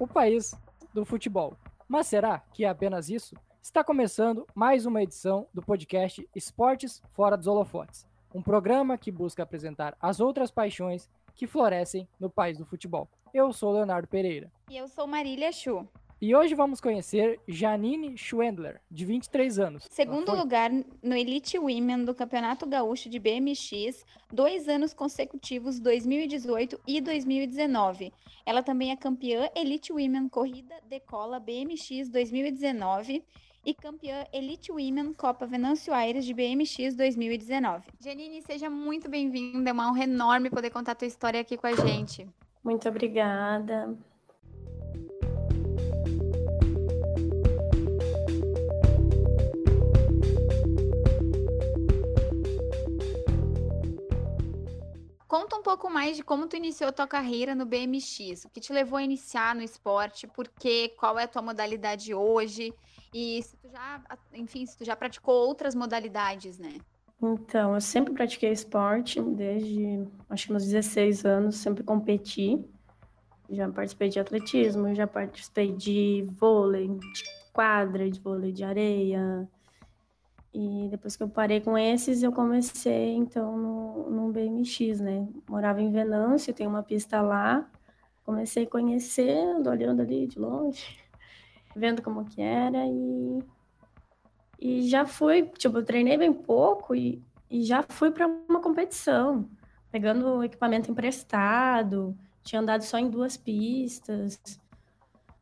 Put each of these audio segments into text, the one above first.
o país do futebol. Mas será que é apenas isso? Está começando mais uma edição do podcast Esportes Fora dos Holofotes, um programa que busca apresentar as outras paixões que florescem no país do futebol. Eu sou Leonardo Pereira. E eu sou Marília Chu. E hoje vamos conhecer Janine Schwendler, de 23 anos. Segundo lugar no Elite Women do Campeonato Gaúcho de BMX, dois anos consecutivos, 2018 e 2019. Ela também é campeã Elite Women Corrida Decola BMX 2019 e campeã Elite Women Copa Venâncio Aires de BMX 2019. Janine, seja muito bem-vinda, é uma honra enorme poder contar a tua história aqui com a gente. Muito obrigada. Conta um pouco mais de como tu iniciou tua carreira no BMX, o que te levou a iniciar no esporte, por quê, qual é a tua modalidade hoje? E se tu já, enfim, se tu já praticou outras modalidades, né? Então, eu sempre pratiquei esporte, desde acho que meus 16 anos, sempre competi. Já participei de atletismo, já participei de vôlei, de quadra, de vôlei de areia, e depois que eu parei com esses, eu comecei, então, no, no BMX, né? Morava em Venâncio, tem uma pista lá. Comecei conhecendo, olhando ali de longe, vendo como que era e... E já fui, tipo, eu treinei bem pouco e, e já fui para uma competição, pegando equipamento emprestado, tinha andado só em duas pistas,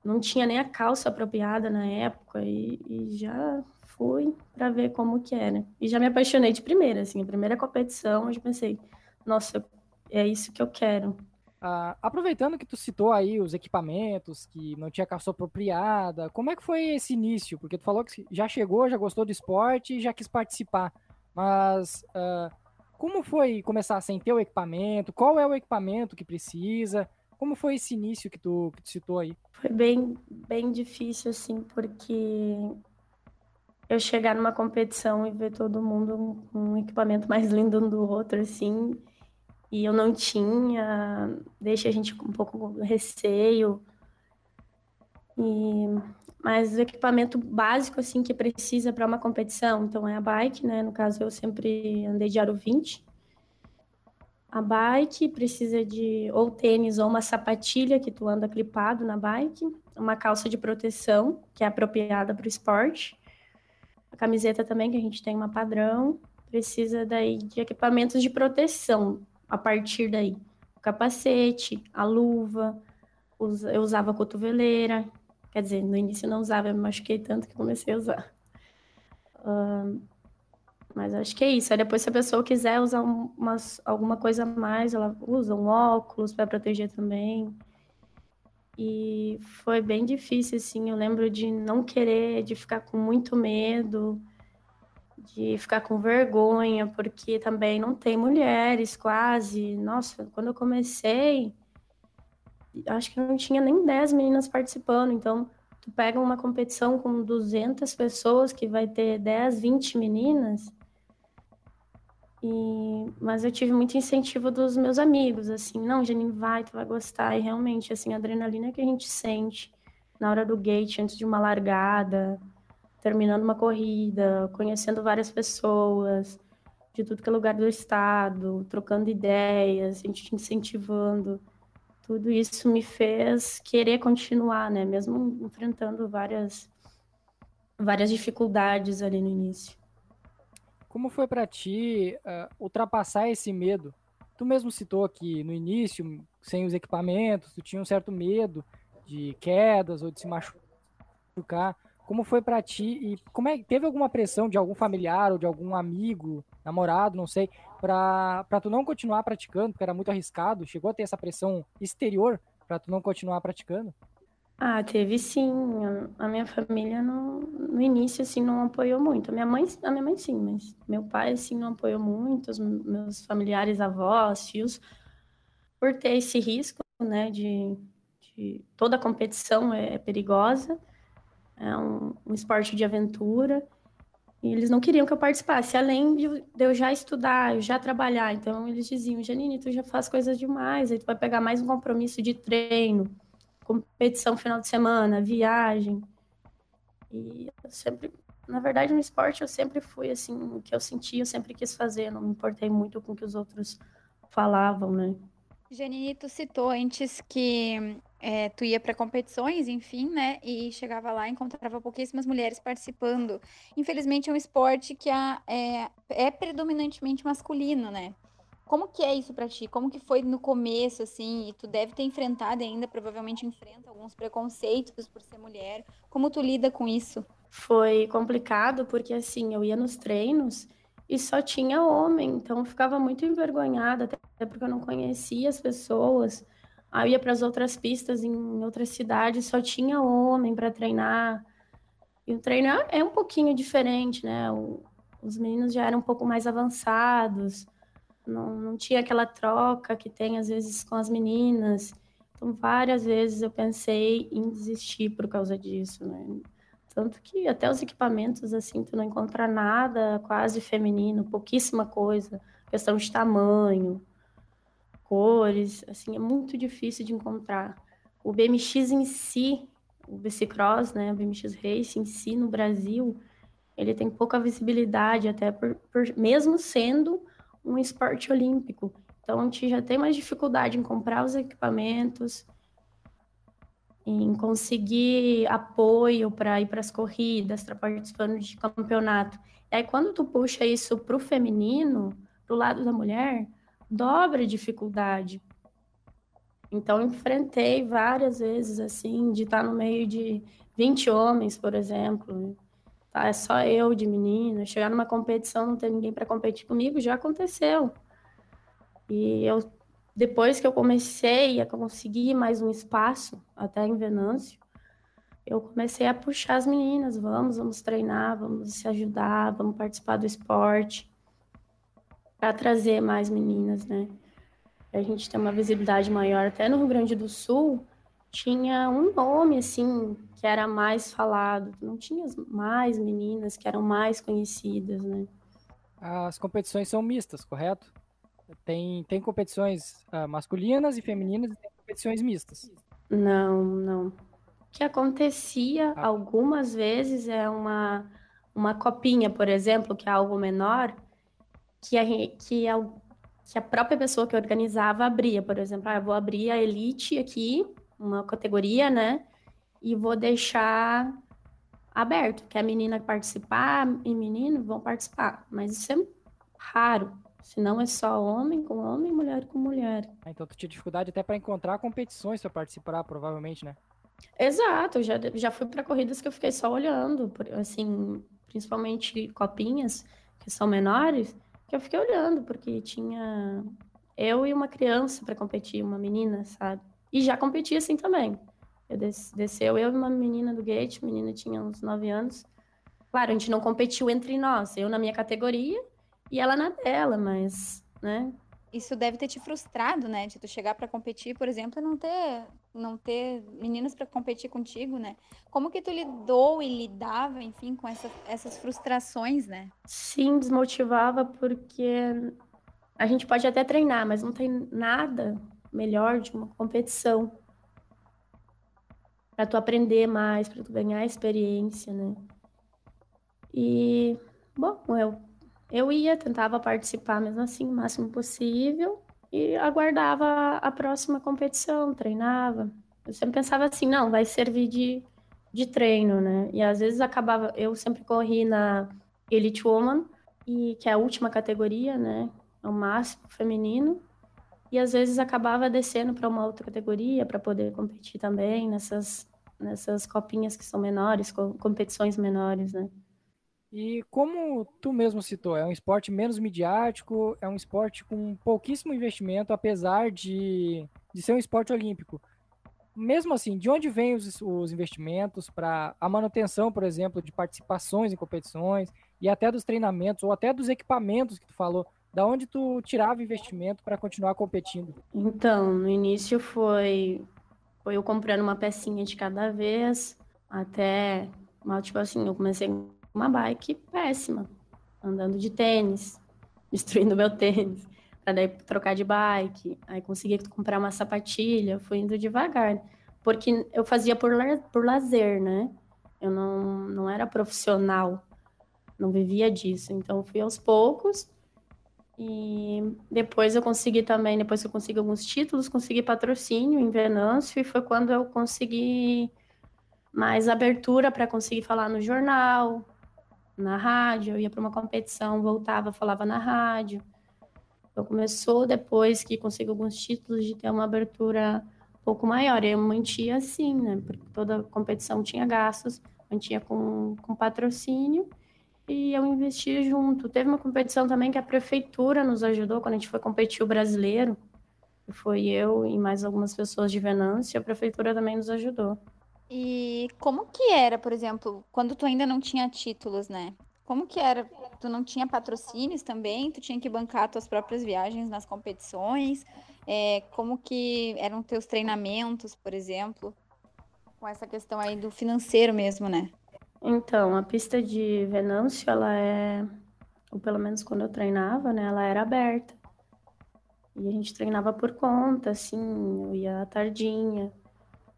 não tinha nem a calça apropriada na época e, e já fui para ver como que era. E já me apaixonei de primeira, assim, a primeira competição, eu já pensei, nossa, é isso que eu quero. Ah, aproveitando que tu citou aí os equipamentos, que não tinha calça apropriada, como é que foi esse início? Porque tu falou que já chegou, já gostou do esporte e já quis participar. Mas ah, como foi começar sem ter o equipamento? Qual é o equipamento que precisa? Como foi esse início que tu, que tu citou aí? Foi bem, bem difícil, assim, porque eu chegar numa competição e ver todo mundo com um equipamento mais lindo um do outro, assim, e eu não tinha, deixa a gente com um pouco com receio. E, mas o equipamento básico, assim, que precisa para uma competição, então é a bike, né? No caso, eu sempre andei de aro 20. A bike precisa de ou tênis ou uma sapatilha que tu anda clipado na bike, uma calça de proteção, que é apropriada para o esporte, a camiseta também, que a gente tem uma padrão, precisa daí de equipamentos de proteção a partir daí. O capacete, a luva, eu usava cotoveleira, quer dizer, no início eu não usava, eu me machuquei tanto que comecei a usar. Uh, mas acho que é isso. Aí depois, se a pessoa quiser usar umas, alguma coisa a mais, ela usa um óculos para proteger também. E foi bem difícil, assim. Eu lembro de não querer, de ficar com muito medo, de ficar com vergonha, porque também não tem mulheres quase. Nossa, quando eu comecei, acho que não tinha nem 10 meninas participando. Então, tu pega uma competição com 200 pessoas, que vai ter 10, 20 meninas e, mas eu tive muito incentivo dos meus amigos, assim, não, Janine, vai, tu vai gostar. E realmente, assim, a adrenalina que a gente sente na hora do gate, antes de uma largada, terminando uma corrida, conhecendo várias pessoas de tudo que é lugar do estado, trocando ideias, a gente te incentivando. Tudo isso me fez querer continuar, né? Mesmo enfrentando várias, várias dificuldades ali no início. Como foi para ti uh, ultrapassar esse medo? Tu mesmo citou aqui no início, sem os equipamentos, tu tinha um certo medo de quedas ou de se machucar. Como foi para ti e como é teve alguma pressão de algum familiar ou de algum amigo, namorado, não sei, para tu não continuar praticando, porque era muito arriscado? Chegou a ter essa pressão exterior para tu não continuar praticando? Ah, teve sim. A minha família no, no início assim não apoiou muito. A minha mãe, a minha mãe sim, mas meu pai assim não apoiou muito, os meus familiares, avós, tios, por ter esse risco, né, de, de toda competição é, é perigosa, é um, um, esporte de aventura. E eles não queriam que eu participasse, além de, de eu já estudar, eu já trabalhar. Então eles diziam, Janine, tu já faz coisas demais, aí tu vai pegar mais um compromisso de treino competição final de semana, viagem. E eu sempre, na verdade, no esporte eu sempre fui assim, o que eu sentia, eu sempre quis fazer, não me importei muito com o que os outros falavam, né? Janine, tu citou antes que é, tu ia para competições, enfim, né? E chegava lá e encontrava pouquíssimas mulheres participando. Infelizmente é um esporte que é, é, é predominantemente masculino, né? Como que é isso para ti? Como que foi no começo, assim? E tu deve ter enfrentado ainda, provavelmente enfrenta alguns preconceitos por ser mulher. Como tu lida com isso? Foi complicado porque, assim, eu ia nos treinos e só tinha homem, então ficava muito envergonhada, até porque eu não conhecia as pessoas. Aí ia para as outras pistas em outras cidades, só tinha homem para treinar. E o treino é um pouquinho diferente, né? O, os meninos já eram um pouco mais avançados, não, não tinha aquela troca que tem às vezes com as meninas. Então, várias vezes eu pensei em desistir por causa disso, né? Tanto que até os equipamentos, assim, tu não encontra nada quase feminino, pouquíssima coisa, questão de tamanho, cores, assim, é muito difícil de encontrar. O BMX em si, o Bicicross, né, o BMX Race em si no Brasil, ele tem pouca visibilidade, até por, por mesmo sendo um esporte olímpico. Então, a gente já tem mais dificuldade em comprar os equipamentos, em conseguir apoio para ir para as corridas, para participando de campeonato. E aí, quando tu puxa isso para o feminino, para o lado da mulher, dobra a dificuldade. Então, enfrentei várias vezes, assim, de estar no meio de 20 homens, por exemplo. Tá? É só eu de menina. Chegar numa competição, não ter ninguém para competir comigo, já aconteceu. E eu depois que eu comecei a conseguir mais um espaço, até em Venâncio, eu comecei a puxar as meninas, vamos, vamos treinar, vamos se ajudar, vamos participar do esporte, para trazer mais meninas, né? A gente tem uma visibilidade maior. Até no Rio Grande do Sul, tinha um nome, assim, que era mais falado. Não tinha mais meninas que eram mais conhecidas, né? As competições são mistas, correto? Tem, tem competições uh, masculinas e femininas e tem competições mistas. Não, não. O que acontecia ah. algumas vezes é uma, uma copinha, por exemplo, que é algo menor, que a, que a, que a própria pessoa que organizava abria. Por exemplo, ah, eu vou abrir a elite aqui, uma categoria, né? E vou deixar aberto, que a menina participar e menino vão participar. Mas isso é raro. Se não é só homem com homem, mulher com mulher. Ah, então tu tinha dificuldade até para encontrar competições para participar, provavelmente, né? Exato, já, já fui para corridas que eu fiquei só olhando, assim, principalmente copinhas, que são menores, que eu fiquei olhando, porque tinha eu e uma criança para competir, uma menina, sabe? E já competi assim também. Eu des desceu eu e uma menina do gate, a menina tinha uns 9 anos. Claro, a gente não competiu entre nós, eu na minha categoria e ela na dela, mas, né? Isso deve ter te frustrado, né? De tu chegar para competir, por exemplo, e não ter, não ter meninas para competir contigo, né? Como que tu lidou e lidava, enfim, com essa, essas frustrações, né? Sim, desmotivava porque a gente pode até treinar, mas não tem nada melhor de uma competição para tu aprender mais, para tu ganhar experiência, né? E bom, eu eu ia, tentava participar mesmo assim, o máximo possível, e aguardava a próxima competição, treinava. Eu sempre pensava assim, não, vai servir de, de treino, né? E às vezes acabava, eu sempre corri na Elite Woman, e que é a última categoria, né? É o máximo feminino. E às vezes acabava descendo para uma outra categoria para poder competir também nessas nessas copinhas que são menores, competições menores, né? E como tu mesmo citou, é um esporte menos midiático, é um esporte com pouquíssimo investimento, apesar de, de ser um esporte olímpico. Mesmo assim, de onde vêm os, os investimentos para a manutenção, por exemplo, de participações em competições e até dos treinamentos ou até dos equipamentos que tu falou? Da onde tu tirava investimento para continuar competindo? Então, no início foi, foi eu comprando uma pecinha de cada vez, até, tipo assim, eu comecei uma bike péssima, andando de tênis, destruindo meu tênis, para daí trocar de bike, aí consegui comprar uma sapatilha, fui indo devagar. porque eu fazia por, por lazer, né? Eu não, não era profissional, não vivia disso. Então, fui aos poucos. E depois eu consegui também, depois que eu consegui alguns títulos, consegui patrocínio em Venâncio, e foi quando eu consegui mais abertura para conseguir falar no jornal, na rádio. Eu ia para uma competição, voltava, falava na rádio. Então começou depois que consegui alguns títulos de ter uma abertura um pouco maior. Eu mantinha assim, né? Porque toda competição tinha gastos, mantinha com, com patrocínio e eu investia junto. Teve uma competição também que a prefeitura nos ajudou quando a gente foi competir o brasileiro. Foi eu e mais algumas pessoas de Venâncio, a prefeitura também nos ajudou. E como que era, por exemplo, quando tu ainda não tinha títulos, né? Como que era? Tu não tinha patrocínios também? Tu tinha que bancar tuas próprias viagens nas competições? É, como que eram teus treinamentos, por exemplo? Com essa questão aí do financeiro mesmo, né? Então, a pista de Venâncio, ela é, ou pelo menos quando eu treinava, né, ela era aberta. E a gente treinava por conta, assim, eu ia à tardinha,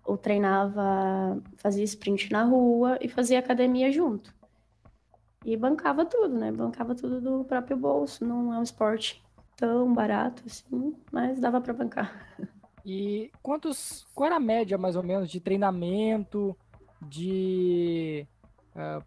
ou treinava, fazia sprint na rua e fazia academia junto. E bancava tudo, né? Bancava tudo do próprio bolso. Não é um esporte tão barato assim, mas dava para bancar. E quantos, qual era a média mais ou menos de treinamento, de uh,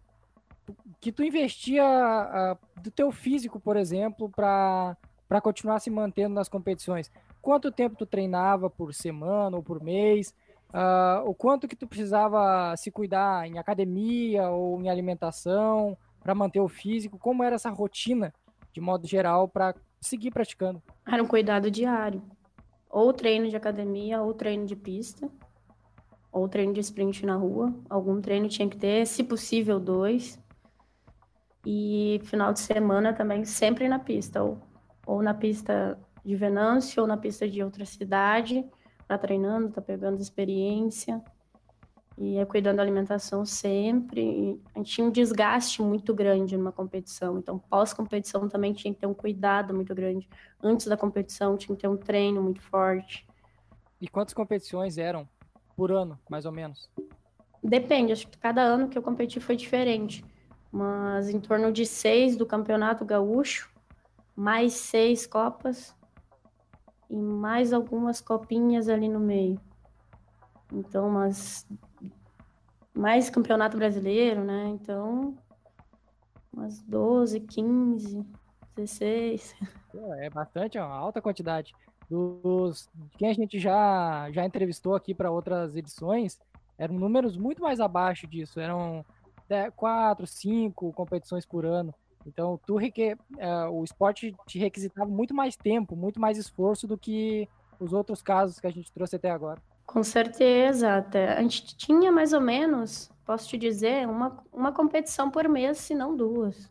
que tu investia uh, do teu físico, por exemplo, para para continuar se mantendo nas competições? Quanto tempo tu treinava por semana ou por mês? Uh, o quanto que tu precisava se cuidar em academia ou em alimentação para manter o físico? Como era essa rotina, de modo geral, para seguir praticando? Era um cuidado diário. Ou treino de academia, ou treino de pista, ou treino de sprint na rua. Algum treino tinha que ter, se possível, dois. E final de semana também sempre na pista, ou, ou na pista de Venâncio, ou na pista de outra cidade tá treinando, tá pegando experiência e é cuidando da alimentação sempre. E a gente tinha um desgaste muito grande numa competição, então pós-competição também tinha que ter um cuidado muito grande. Antes da competição tinha que ter um treino muito forte. E quantas competições eram por ano, mais ou menos? Depende, acho que cada ano que eu competi foi diferente. Mas em torno de seis do Campeonato Gaúcho, mais seis Copas, e mais algumas copinhas ali no meio. Então, umas mais campeonato brasileiro, né? Então, umas 12, 15, 16. É bastante, é uma alta quantidade. Dos quem a gente já já entrevistou aqui para outras edições, eram números muito mais abaixo disso, eram quatro, cinco competições por ano. Então, tu requer, uh, o esporte te requisitava muito mais tempo, muito mais esforço do que os outros casos que a gente trouxe até agora. Com certeza, até. A gente tinha mais ou menos, posso te dizer, uma, uma competição por mês, se não duas.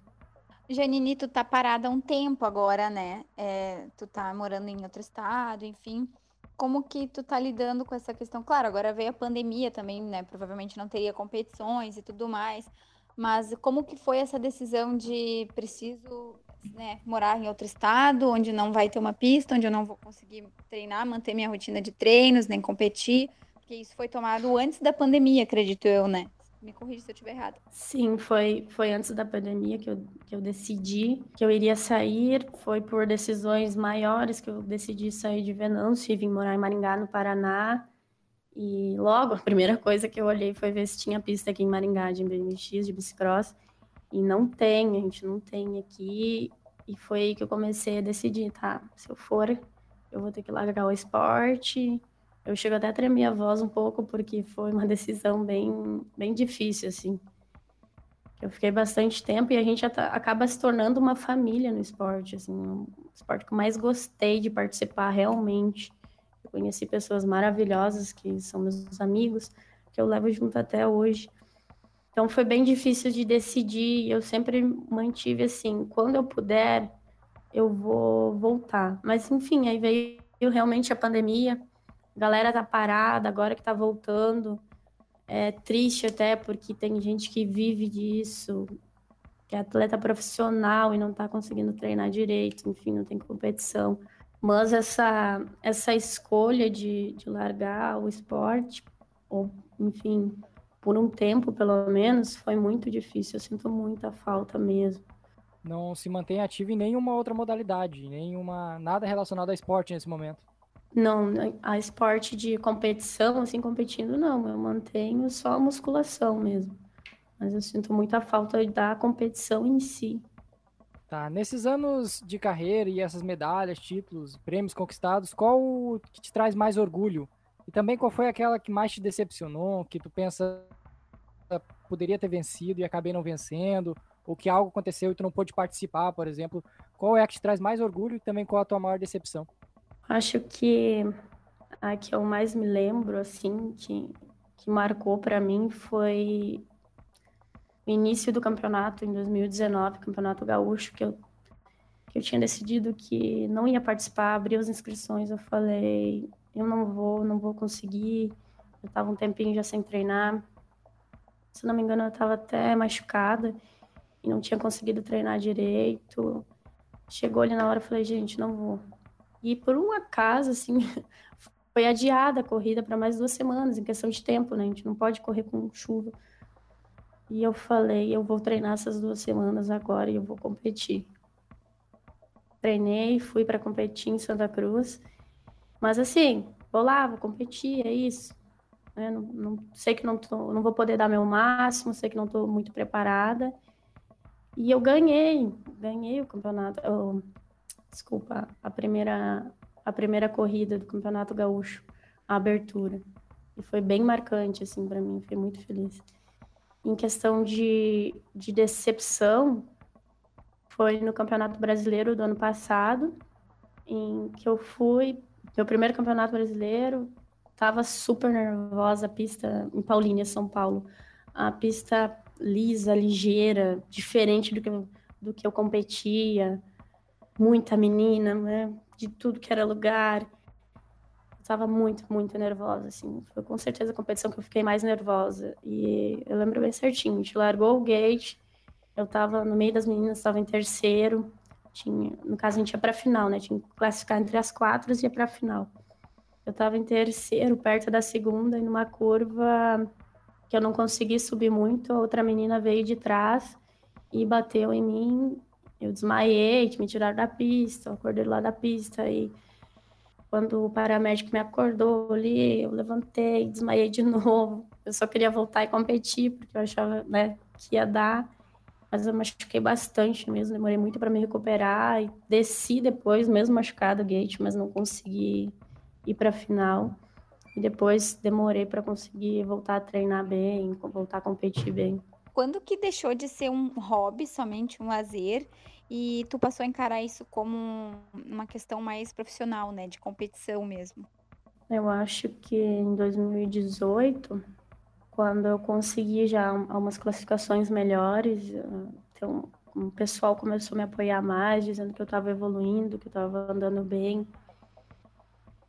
Janine, tu tá parada há um tempo agora, né? É, tu tá morando em outro estado, enfim. Como que tu tá lidando com essa questão? Claro, agora veio a pandemia também, né? Provavelmente não teria competições e tudo mais. Mas como que foi essa decisão de preciso né, morar em outro estado, onde não vai ter uma pista, onde eu não vou conseguir treinar, manter minha rotina de treinos, nem competir? Porque isso foi tomado antes da pandemia, acredito eu, né? Me corrija se eu estiver errado. Sim, foi, foi antes da pandemia que eu, que eu decidi que eu iria sair. Foi por decisões maiores que eu decidi sair de Venâncio e vim morar em Maringá, no Paraná. E logo, a primeira coisa que eu olhei foi ver se tinha pista aqui em Maringá de BMX, de bicicross. E não tem, a gente não tem aqui. E foi aí que eu comecei a decidir, tá? Se eu for, eu vou ter que largar o esporte. Eu chego até a tremer a voz um pouco, porque foi uma decisão bem, bem difícil, assim. Eu fiquei bastante tempo e a gente acaba se tornando uma família no esporte, assim. O esporte que eu mais gostei de participar realmente conheci pessoas maravilhosas que são meus amigos, que eu levo junto até hoje. Então foi bem difícil de decidir. Eu sempre mantive assim, quando eu puder, eu vou voltar. Mas enfim, aí veio realmente a pandemia. Galera tá parada, agora que tá voltando. É triste até porque tem gente que vive disso, que é atleta profissional e não tá conseguindo treinar direito, enfim, não tem competição. Mas essa, essa escolha de, de largar o esporte ou enfim, por um tempo pelo menos, foi muito difícil. Eu sinto muita falta mesmo. Não se mantém ativo em nenhuma outra modalidade, nenhuma nada relacionado a esporte nesse momento. Não, a esporte de competição, assim, competindo, não. Eu mantenho só a musculação mesmo. Mas eu sinto muita falta da competição em si. Tá, nesses anos de carreira e essas medalhas, títulos, prêmios conquistados, qual que te traz mais orgulho? E também qual foi aquela que mais te decepcionou, que tu pensa poderia ter vencido e acabei não vencendo, ou que algo aconteceu e tu não pôde participar, por exemplo. Qual é a que te traz mais orgulho e também qual a tua maior decepção? Acho que a que eu mais me lembro, assim, que, que marcou para mim foi o início do campeonato em 2019, Campeonato Gaúcho, que eu, que eu tinha decidido que não ia participar, abri as inscrições, eu falei, eu não vou, não vou conseguir. Eu estava um tempinho já sem treinar. Se não me engano, eu estava até machucada e não tinha conseguido treinar direito. Chegou ali na hora, eu falei, gente, não vou. E por um acaso, assim, foi adiada a corrida para mais duas semanas, em questão de tempo, né? A gente não pode correr com chuva. E eu falei, eu vou treinar essas duas semanas agora e eu vou competir. Treinei, fui para competir em Santa Cruz. Mas assim, vou lá, vou competir, é isso. Né? Não, não, sei que não, tô, não vou poder dar meu máximo, sei que não estou muito preparada. E eu ganhei, ganhei o campeonato. Desculpa, a primeira, a primeira corrida do Campeonato Gaúcho, a abertura. E foi bem marcante, assim, para mim, fiquei muito feliz. Em questão de, de decepção, foi no Campeonato Brasileiro do ano passado, em que eu fui, meu primeiro Campeonato Brasileiro, tava super nervosa, a pista em Paulínia, São Paulo. A pista lisa, ligeira, diferente do que do que eu competia muita menina, né? De tudo que era lugar. Estava muito, muito nervosa, assim. Foi com certeza a competição que eu fiquei mais nervosa. E eu lembro bem certinho. A gente largou o gate, eu estava no meio das meninas, estava em terceiro. Tinha, no caso, a gente ia para a final, né? Tinha que classificar entre as quatro e ia para a final. Eu estava em terceiro, perto da segunda, e numa curva que eu não consegui subir muito, a outra menina veio de trás e bateu em mim eu desmaiei, me tiraram da pista, eu acordei lá da pista e quando o paramédico me acordou ali, eu levantei, desmaiei de novo. Eu só queria voltar e competir, porque eu achava né, que ia dar, mas eu machuquei bastante mesmo, demorei muito para me recuperar e desci depois, mesmo machucado, gate, mas não consegui ir para a final. E depois demorei para conseguir voltar a treinar bem, voltar a competir bem. Quando que deixou de ser um hobby, somente um lazer, e tu passou a encarar isso como uma questão mais profissional, né, de competição mesmo? Eu acho que em 2018, quando eu consegui já algumas classificações melhores, então o pessoal começou a me apoiar mais, dizendo que eu estava evoluindo, que eu estava andando bem.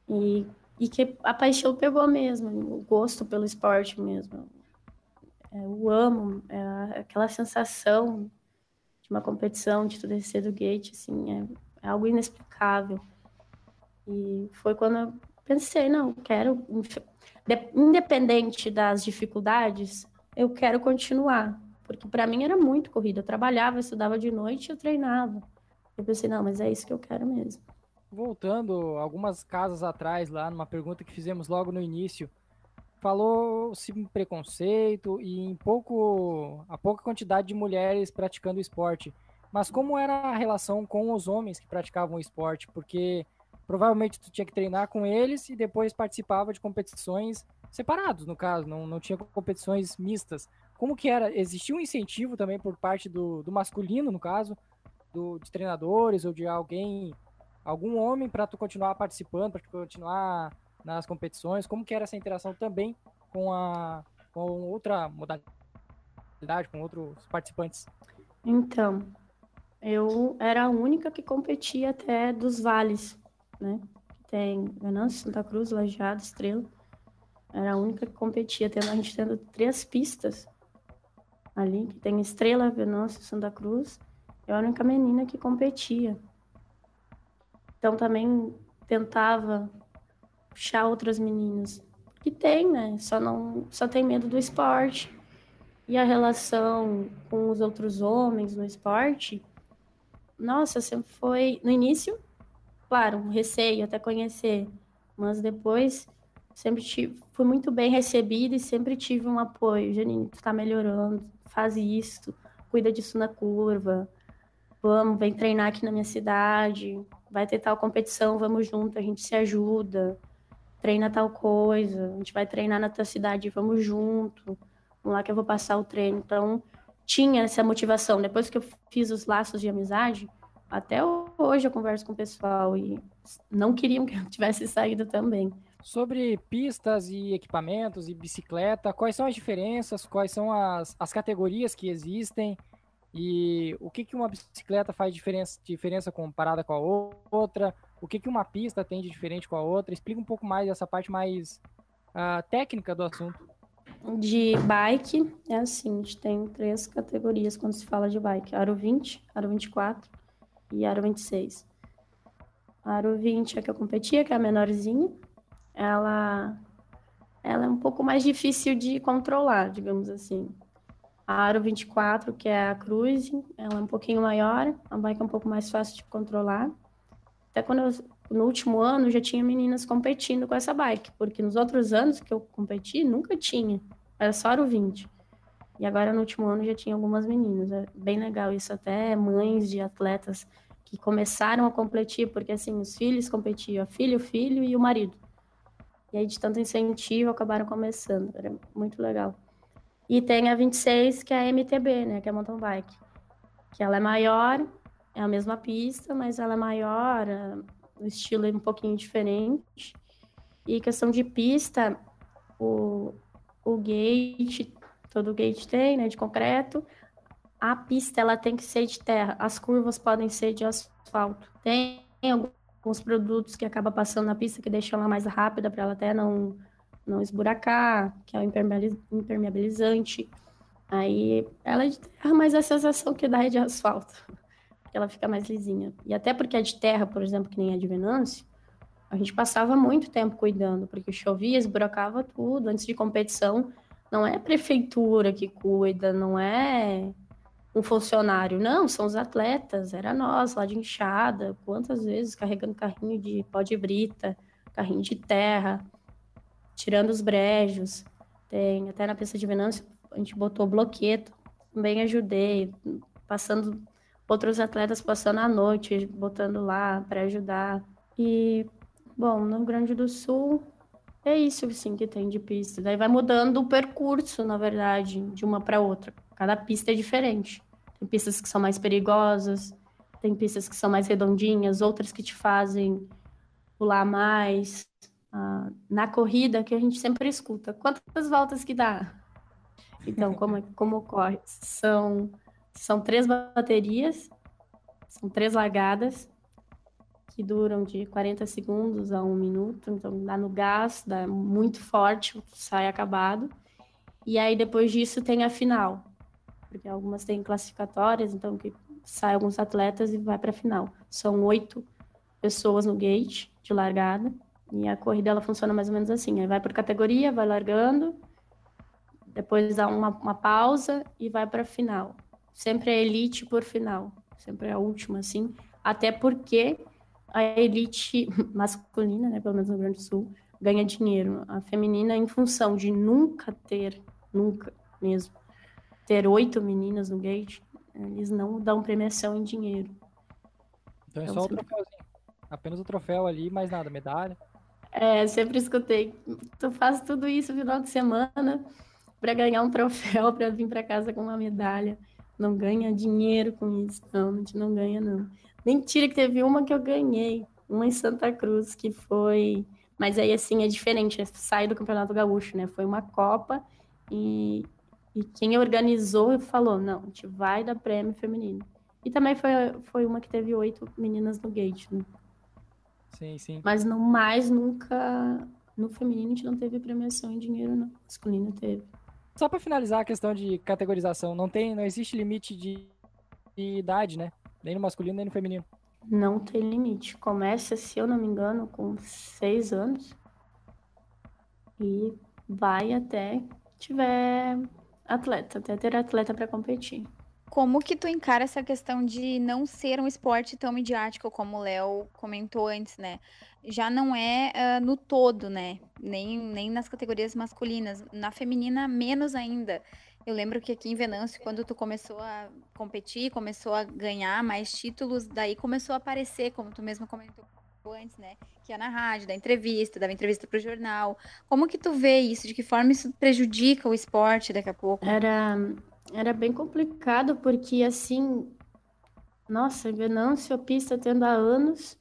E, e que a paixão pegou mesmo, o gosto pelo esporte mesmo. É, eu amo é, aquela sensação de uma competição, de tu descer do gate, assim, é, é algo inexplicável. E foi quando eu pensei, não, quero, independente das dificuldades, eu quero continuar. Porque para mim era muito corrida. Eu trabalhava, eu estudava de noite eu treinava. Eu pensei, não, mas é isso que eu quero mesmo. Voltando algumas casas atrás, lá numa pergunta que fizemos logo no início, falou-se em preconceito e em pouco, a pouca quantidade de mulheres praticando esporte. Mas como era a relação com os homens que praticavam esporte? Porque provavelmente tu tinha que treinar com eles e depois participava de competições separados, no caso, não, não tinha competições mistas. Como que era? Existia um incentivo também por parte do, do masculino, no caso, do, de treinadores ou de alguém, algum homem para tu continuar participando, para tu continuar nas competições? Como que era essa interação também com a com outra modalidade, com outros participantes? Então, eu era a única que competia até dos vales, né? Tem Venâncio, Santa Cruz, Lajeado, Estrela. Era a única que competia, tendo, a gente tendo três pistas ali, que tem Estrela, Venâncio, Santa Cruz. Eu era a única menina que competia. Então também tentava puxar outras meninas. que tem, né? Só não só tem medo do esporte. E a relação com os outros homens no esporte, nossa, sempre foi no início, claro, um receio até conhecer, mas depois sempre tive, fui muito bem recebida e sempre tive um apoio. Janine, tu tá melhorando, faz isso, cuida disso na curva. Vamos, vem treinar aqui na minha cidade, vai ter tal competição, vamos junto, a gente se ajuda treina tal coisa, a gente vai treinar na tua cidade, vamos junto, vamos lá que eu vou passar o treino. Então, tinha essa motivação. Depois que eu fiz os laços de amizade, até hoje eu converso com o pessoal e não queriam que eu tivesse saído também. Sobre pistas e equipamentos e bicicleta, quais são as diferenças, quais são as, as categorias que existem e o que, que uma bicicleta faz diferença, diferença comparada com a outra? O que, que uma pista tem de diferente com a outra. Explica um pouco mais essa parte mais uh, técnica do assunto. De bike, é assim, a gente tem três categorias quando se fala de bike. Aro 20, Aro 24 e Aro 26. A Aro 20 é que eu competia, que é a menorzinha. Ela, ela é um pouco mais difícil de controlar, digamos assim. A Aro 24, que é a cruise, ela é um pouquinho maior, a bike é um pouco mais fácil de controlar. Até quando eu, no último ano, já tinha meninas competindo com essa bike, porque nos outros anos que eu competi, nunca tinha. Era só o 20. E agora no último ano já tinha algumas meninas. É bem legal isso, até mães de atletas que começaram a competir, porque assim, os filhos competiam, a filha, o filho e o marido. E aí, de tanto incentivo, acabaram começando. Era muito legal. E tem a 26, que é a MTB, né? Que é a mountain bike. Que ela é maior, é a mesma pista, mas ela é maior, o estilo é um pouquinho diferente. E questão de pista, o, o gate, todo gate tem, né, de concreto. A pista, ela tem que ser de terra. As curvas podem ser de asfalto. Tem alguns produtos que acaba passando na pista que deixam ela mais rápida para ela até não, não esburacar, que é o impermeabilizante. Aí ela é de terra, mas a sensação que dá é de asfalto ela fica mais lisinha. E até porque a de terra, por exemplo, que nem a de Venâncio, a gente passava muito tempo cuidando, porque chovia, esburacava tudo. Antes de competição, não é a prefeitura que cuida, não é um funcionário, não, são os atletas, era nós lá de enxada, quantas vezes carregando carrinho de pó de brita, carrinho de terra, tirando os brejos. Tem até na pista de Venâncio, a gente botou bloqueto, também ajudei, passando outros atletas passando a noite, botando lá para ajudar. E, bom, no Rio Grande do Sul é isso sim que tem de pista. Daí vai mudando o percurso, na verdade, de uma para outra. Cada pista é diferente. Tem pistas que são mais perigosas, tem pistas que são mais redondinhas, outras que te fazem pular mais. Ah, na corrida, que a gente sempre escuta, quantas voltas que dá? Então, como, como ocorre? São são três baterias, são três largadas, que duram de 40 segundos a um minuto, então dá no gás, dá muito forte, sai acabado. E aí depois disso tem a final, porque algumas têm classificatórias, então que sai alguns atletas e vai para a final. São oito pessoas no gate de largada e a corrida ela funciona mais ou menos assim, aí vai por categoria, vai largando, depois dá uma, uma pausa e vai para a final sempre a elite por final, sempre a última, assim, até porque a elite masculina, né, pelo menos no Rio Grande do Sul, ganha dinheiro. A feminina, em função de nunca ter, nunca mesmo, ter oito meninas no gate, eles não dão premiação em dinheiro. Então é então, só o troféuzinho. Apenas o troféu ali, mais nada, medalha. É, sempre escutei. Tu faz tudo isso no final de semana para ganhar um troféu, para vir para casa com uma medalha não ganha dinheiro com isso. Não, a gente não ganha, não. Mentira que teve uma que eu ganhei, uma em Santa Cruz, que foi. Mas aí, assim, é diferente, é sai do Campeonato Gaúcho, né? Foi uma Copa e, e quem organizou falou: não, a gente vai dar prêmio feminino. E também foi, foi uma que teve oito meninas no gate, né? Sim, sim. Mas no mais, nunca. No feminino a gente não teve premiação em dinheiro, não. Masculino teve. Só para finalizar a questão de categorização, não tem, não existe limite de, de, idade, né? Nem no masculino nem no feminino. Não tem limite. Começa, se eu não me engano, com seis anos. E vai até tiver atleta, até ter atleta para competir. Como que tu encara essa questão de não ser um esporte tão midiático como o Léo comentou antes, né? Já não é uh, no todo, né? Nem, nem nas categorias masculinas. Na feminina, menos ainda. Eu lembro que aqui em Venâncio, quando tu começou a competir, começou a ganhar mais títulos, daí começou a aparecer, como tu mesmo comentou antes, né? Que ia na rádio, da entrevista, dava entrevista para o jornal. Como que tu vê isso? De que forma isso prejudica o esporte daqui a pouco? Era era bem complicado, porque assim, nossa, Venâncio, pista tendo há anos,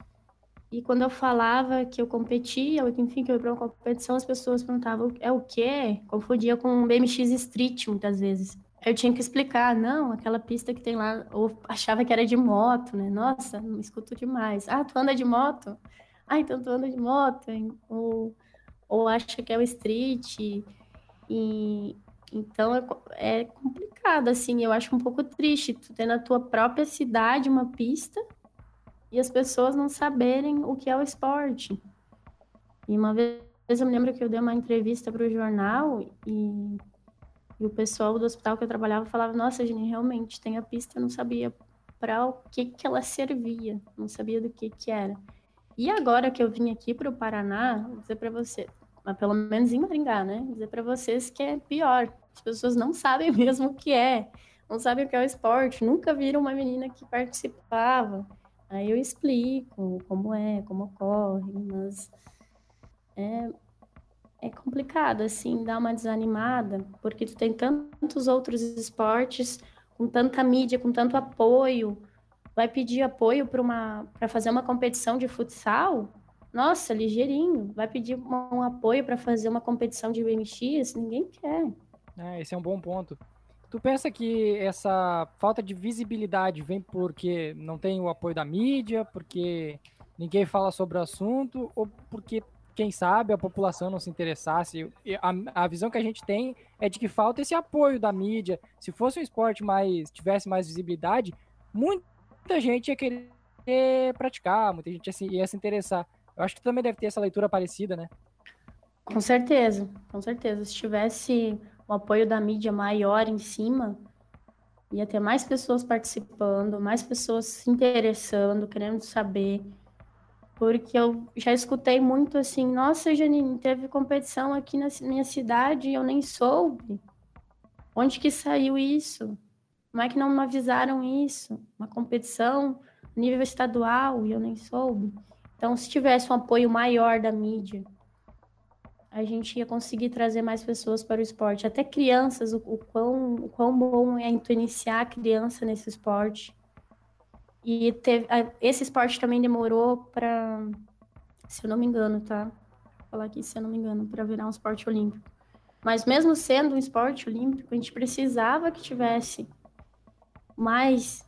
e quando eu falava que eu competia, enfim, que eu ia para uma competição, as pessoas perguntavam, é o quê? Confundia com BMX Street, muitas vezes. Eu tinha que explicar, não, aquela pista que tem lá, ou achava que era de moto, né? Nossa, me escuto demais. Ah, tu anda de moto? Ah, então tu anda de moto, hein? Ou, ou acha que é o street. E, então é, é complicado, assim, eu acho um pouco triste tu ter na tua própria cidade uma pista e as pessoas não saberem o que é o esporte. E uma vez eu me lembro que eu dei uma entrevista para o jornal e, e, o pessoal do hospital que eu trabalhava falava: Nossa, Jenny, realmente tem a pista, eu não sabia para o que, que ela servia, não sabia do que, que era. E agora que eu vim aqui para o Paraná, vou dizer para você, mas pelo menos em Maringá, né? Vou dizer para vocês que é pior. As pessoas não sabem mesmo o que é, não sabem o que é o esporte, nunca viram uma menina que participava. Aí eu explico como é, como ocorre, mas é, é complicado, assim, dar uma desanimada, porque tu tem tantos outros esportes com tanta mídia, com tanto apoio. Vai pedir apoio para fazer uma competição de futsal? Nossa, ligeirinho. Vai pedir um apoio para fazer uma competição de BMX? Ninguém quer. É, esse é um bom ponto. Tu pensa que essa falta de visibilidade vem porque não tem o apoio da mídia, porque ninguém fala sobre o assunto, ou porque, quem sabe, a população não se interessasse? A, a visão que a gente tem é de que falta esse apoio da mídia. Se fosse um esporte mais tivesse mais visibilidade, muita gente ia querer praticar, muita gente ia se, ia se interessar. Eu acho que também deve ter essa leitura parecida, né? Com certeza, com certeza. Se tivesse o apoio da mídia maior em cima, ia ter mais pessoas participando, mais pessoas se interessando, querendo saber. Porque eu já escutei muito assim, nossa, Janine, teve competição aqui na minha cidade e eu nem soube. Onde que saiu isso? Como é que não me avisaram isso? Uma competição nível estadual e eu nem soube. Então, se tivesse um apoio maior da mídia, a gente ia conseguir trazer mais pessoas para o esporte. Até crianças, o, o, quão, o quão bom é tu iniciar a criança nesse esporte. E teve, esse esporte também demorou para, se eu não me engano, tá? Vou falar aqui, se eu não me engano, para virar um esporte olímpico. Mas mesmo sendo um esporte olímpico, a gente precisava que tivesse mais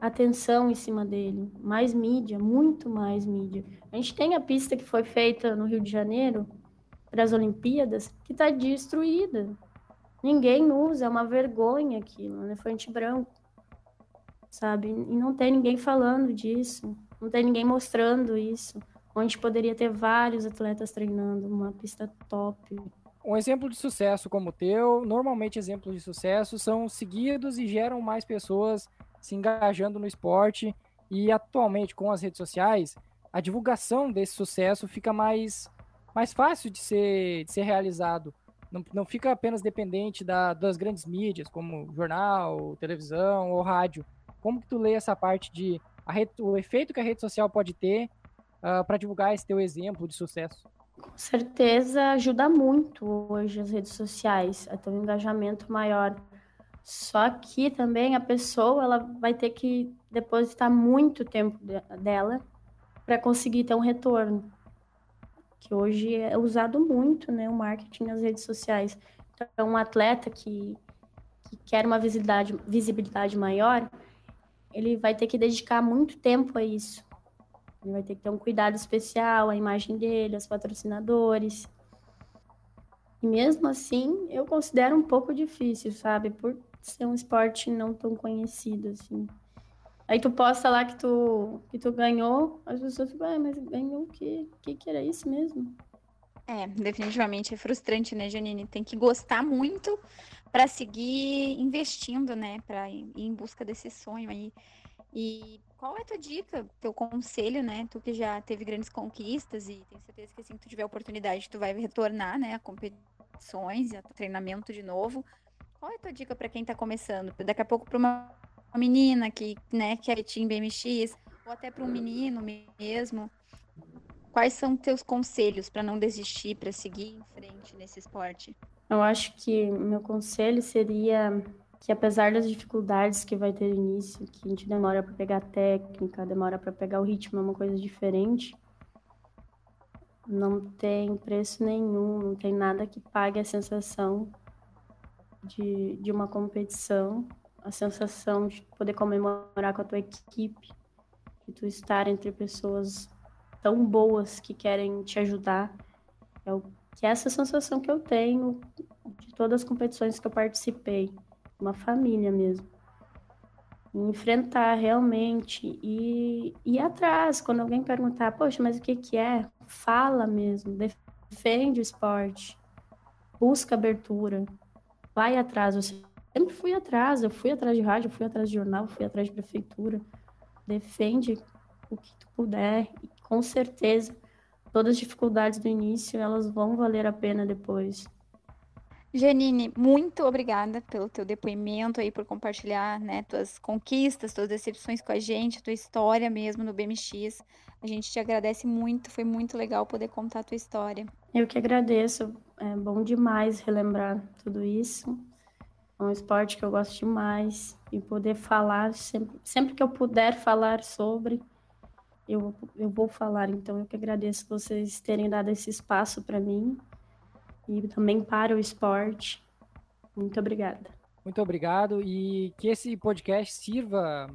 atenção em cima dele, mais mídia, muito mais mídia. A gente tem a pista que foi feita no Rio de Janeiro, para as Olimpíadas que está destruída. Ninguém usa, é uma vergonha aquilo, um elefante branco, sabe? E não tem ninguém falando disso, não tem ninguém mostrando isso. Onde poderia ter vários atletas treinando, uma pista top. Um exemplo de sucesso como o teu, normalmente exemplos de sucesso são seguidos e geram mais pessoas se engajando no esporte. E atualmente, com as redes sociais, a divulgação desse sucesso fica mais mais fácil de ser, de ser realizado. Não, não fica apenas dependente da, das grandes mídias, como jornal, televisão ou rádio. Como que tu lê essa parte de rede, o efeito que a rede social pode ter uh, ah, para divulgar esse teu exemplo de sucesso? Com certeza ajuda muito hoje as redes sociais a ter um engajamento maior. Só que também a pessoa ela vai ter que depositar muito tempo dela para conseguir ter um retorno que hoje é usado muito, né, o marketing nas redes sociais. Então, um atleta que, que quer uma visibilidade, visibilidade maior, ele vai ter que dedicar muito tempo a isso. Ele vai ter que ter um cuidado especial, a imagem dele, os patrocinadores. E mesmo assim, eu considero um pouco difícil, sabe? Por ser um esporte não tão conhecido, assim. Aí tu posta lá que tu, que tu ganhou, as pessoas ficam, ah, mas ganhou o quê? O que, que era isso mesmo? É, definitivamente é frustrante, né, Janine? Tem que gostar muito para seguir investindo, né, para ir em busca desse sonho aí. E qual é a tua dica, teu conselho, né? Tu que já teve grandes conquistas e tenho certeza que assim que tu tiver oportunidade, tu vai retornar, né, a competições e a treinamento de novo. Qual é a tua dica para quem tá começando? Daqui a pouco para uma, uma menina que, né, quer em BMX ou até para um menino mesmo. Quais são teus conselhos para não desistir, para seguir em frente nesse esporte? Eu acho que meu conselho seria que apesar das dificuldades que vai ter no início, que a gente demora para pegar técnica, demora para pegar o ritmo, é uma coisa diferente. Não tem preço nenhum, não tem nada que pague a sensação de, de uma competição, a sensação de poder comemorar com a tua equipe, de tu estar entre pessoas tão boas que querem te ajudar. É, o, que é essa sensação que eu tenho de todas as competições que eu participei. Uma família mesmo. Enfrentar realmente e, ir atrás. Quando alguém perguntar, poxa, mas o que, que é? Fala mesmo, defende o esporte, busca abertura, vai atrás. Eu sempre fui atrás, eu fui atrás de rádio, fui atrás de jornal, fui atrás de prefeitura. Defende o que tu puder e com certeza todas as dificuldades do início elas vão valer a pena depois. Janine, muito obrigada pelo teu depoimento aí, por compartilhar, né, tuas conquistas, tuas decepções com a gente, tua história mesmo no BMX. A gente te agradece muito, foi muito legal poder contar a tua história. Eu que agradeço, é bom demais relembrar tudo isso. É um esporte que eu gosto demais e poder falar sempre, sempre que eu puder falar sobre, eu, eu vou falar. Então, eu que agradeço vocês terem dado esse espaço para mim e também para o esporte. Muito obrigada. Muito obrigado e que esse podcast sirva,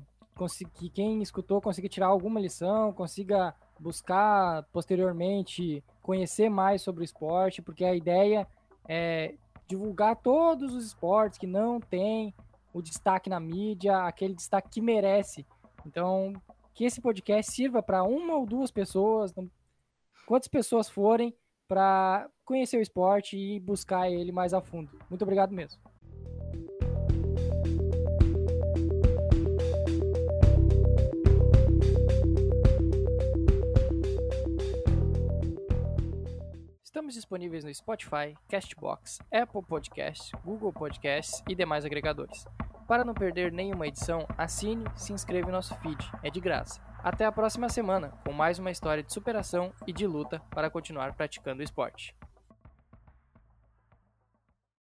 que quem escutou consiga tirar alguma lição, consiga buscar posteriormente conhecer mais sobre o esporte, porque a ideia é divulgar todos os esportes que não têm o destaque na mídia, aquele destaque que merece. Então, que esse podcast sirva para uma ou duas pessoas, quantas pessoas forem, para conhecer o esporte e buscar ele mais a fundo. Muito obrigado mesmo. Estamos disponíveis no Spotify, Castbox, Apple Podcasts, Google Podcasts e demais agregadores. Para não perder nenhuma edição, assine, se inscreva em nosso feed, é de graça. Até a próxima semana com mais uma história de superação e de luta para continuar praticando o esporte.